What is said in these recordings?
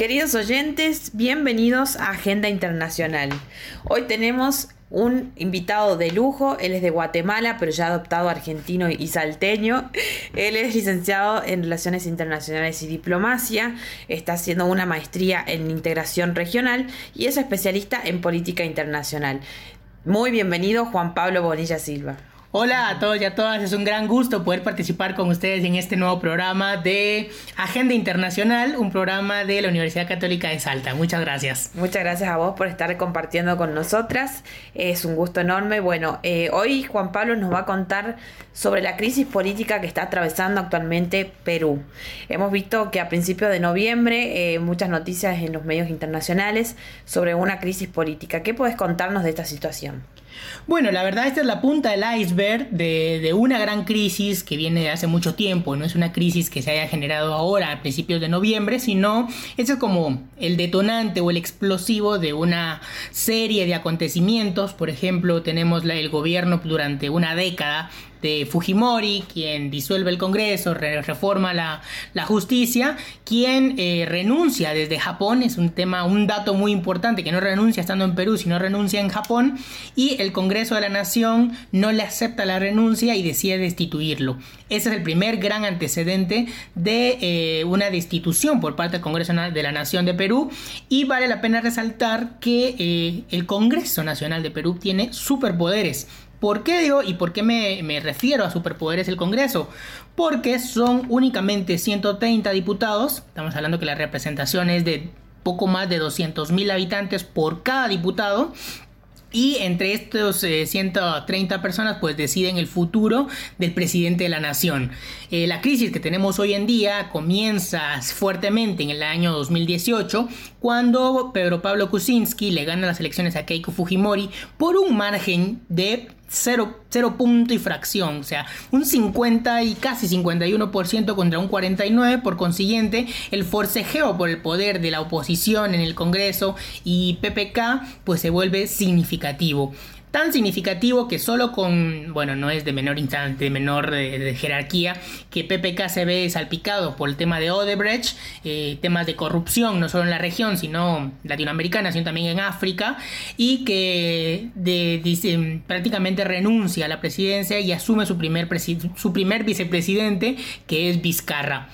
Queridos oyentes, bienvenidos a Agenda Internacional. Hoy tenemos un invitado de lujo, él es de Guatemala, pero ya adoptado argentino y salteño. Él es licenciado en Relaciones Internacionales y Diplomacia, está haciendo una maestría en integración regional y es especialista en política internacional. Muy bienvenido Juan Pablo Bonilla Silva. Hola a todos y a todas, es un gran gusto poder participar con ustedes en este nuevo programa de Agenda Internacional, un programa de la Universidad Católica de Salta. Muchas gracias. Muchas gracias a vos por estar compartiendo con nosotras, es un gusto enorme. Bueno, eh, hoy Juan Pablo nos va a contar sobre la crisis política que está atravesando actualmente Perú. Hemos visto que a principios de noviembre eh, muchas noticias en los medios internacionales sobre una crisis política. ¿Qué puedes contarnos de esta situación? Bueno, la verdad esta es la punta del iceberg de, una gran crisis que viene de hace mucho tiempo. No es una crisis que se haya generado ahora, a principios de noviembre, sino es como el detonante o el explosivo de una serie de acontecimientos. Por ejemplo, tenemos el gobierno durante una década de Fujimori, quien disuelve el Congreso, reforma la, justicia, quien eh, renuncia desde Japón, es un tema, un dato muy importante, que no renuncia estando en Perú, sino renuncia en Japón, y el Congreso de la Nación no le acepta la renuncia y decide destituirlo. Ese es el primer gran antecedente de eh, una destitución por parte del Congreso de la Nación de Perú, y vale la pena resaltar que eh, el Congreso Nacional de Perú tiene superpoderes ¿Por qué digo y por qué me, refiero a superpoderes el Congreso? Porque son únicamente 130 diputados, estamos hablando que la representación es de poco más de 200 mil habitantes por cada diputado, y entre estos 130 eh, personas pues deciden el futuro del presidente de la nación. Eh, la crisis que tenemos hoy en día comienza fuertemente en el año 2018 cuando Pedro Pablo Kuczynski le gana las elecciones a Keiko Fujimori por un margen de cero, punto y fracción, o sea, un 50 y casi 51% contra un 49%, por consiguiente, el forcejeo por el poder de la oposición en el Congreso y PPK pues se vuelve significativo tan significativo que solo con, bueno, no es de menor instante, menor eh, de, jerarquía, que PPK se ve salpicado por el tema de Odebrecht, eh, temas de corrupción, no solo en la región, sino latinoamericana, sino también en África, y que de, prácticamente renuncia a la presidencia y asume su primer, su primer vicepresidente, que es Vizcarra.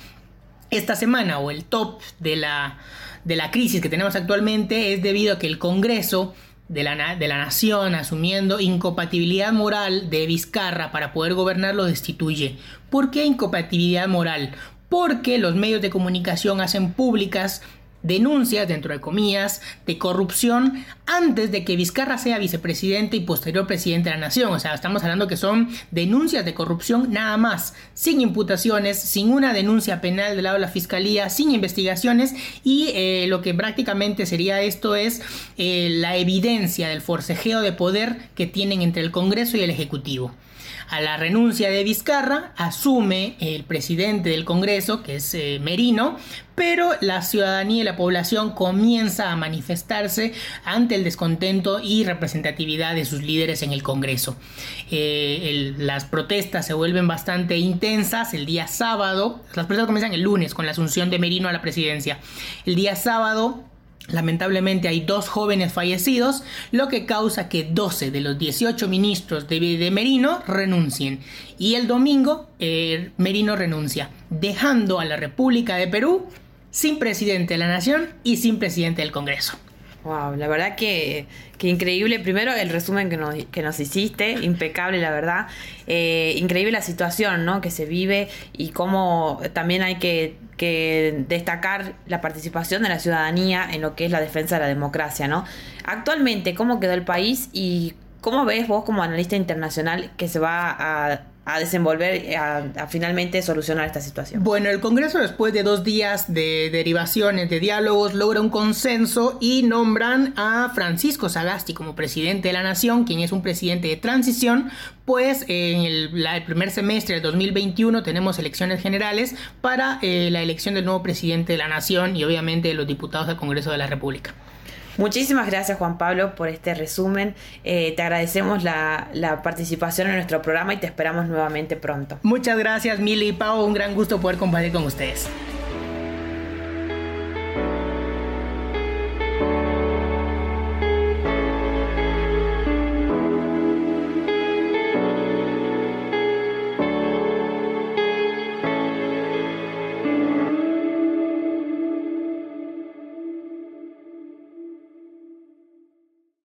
Esta semana, o el top de la, de la crisis que tenemos actualmente, es debido a que el Congreso de la, de la, nación asumiendo incompatibilidad moral de Vizcarra para poder gobernar lo destituye. ¿Por qué incompatibilidad moral? Porque los medios de comunicación hacen públicas denuncias, dentro de comillas, de corrupción antes de que Vizcarra sea vicepresidente y posterior presidente de la nación. O sea, estamos hablando que son denuncias de corrupción nada más, sin imputaciones, sin una denuncia penal del lado de la fiscalía, sin investigaciones y eh, lo que prácticamente sería esto es eh, la evidencia del forcejeo de poder que tienen entre el Congreso y el Ejecutivo. A la renuncia de Vizcarra asume el presidente del Congreso, que es eh, Merino, pero la ciudadanía y la población comienza a manifestarse ante el descontento y representatividad de sus líderes en el Congreso. Eh, las protestas se vuelven bastante intensas el día sábado, las protestas comienzan el lunes con la asunción de Merino a la presidencia. El día sábado Lamentablemente hay dos jóvenes fallecidos, lo que causa que 12 de los 18 ministros de, Merino renuncien. Y el domingo eh, Merino renuncia, dejando a la República de Perú sin presidente de la nación y sin presidente del Congreso. Wow, la verdad que, increíble. Primero el resumen que nos, que nos hiciste, impecable la verdad. Eh, increíble la situación ¿no? que se vive y cómo también hay que, que, destacar la participación de la ciudadanía en lo que es la defensa de la democracia. ¿no? Actualmente, ¿cómo quedó el país y cómo ves vos como analista internacional que se va a a desenvolver, a, finalmente solucionar esta situación. Bueno, el Congreso después de dos días de derivaciones, de diálogos, logra un consenso y nombran a Francisco Sagasti como presidente de la nación, quien es un presidente de transición, pues en el, primer semestre del 2021 tenemos elecciones generales para eh, la elección del nuevo presidente de la nación y obviamente los diputados del Congreso de la República. Muchísimas gracias Juan Pablo por este resumen. Eh, te agradecemos la, la, participación en nuestro programa y te esperamos nuevamente pronto. Muchas gracias Mili y Pau, un gran gusto poder compartir con ustedes.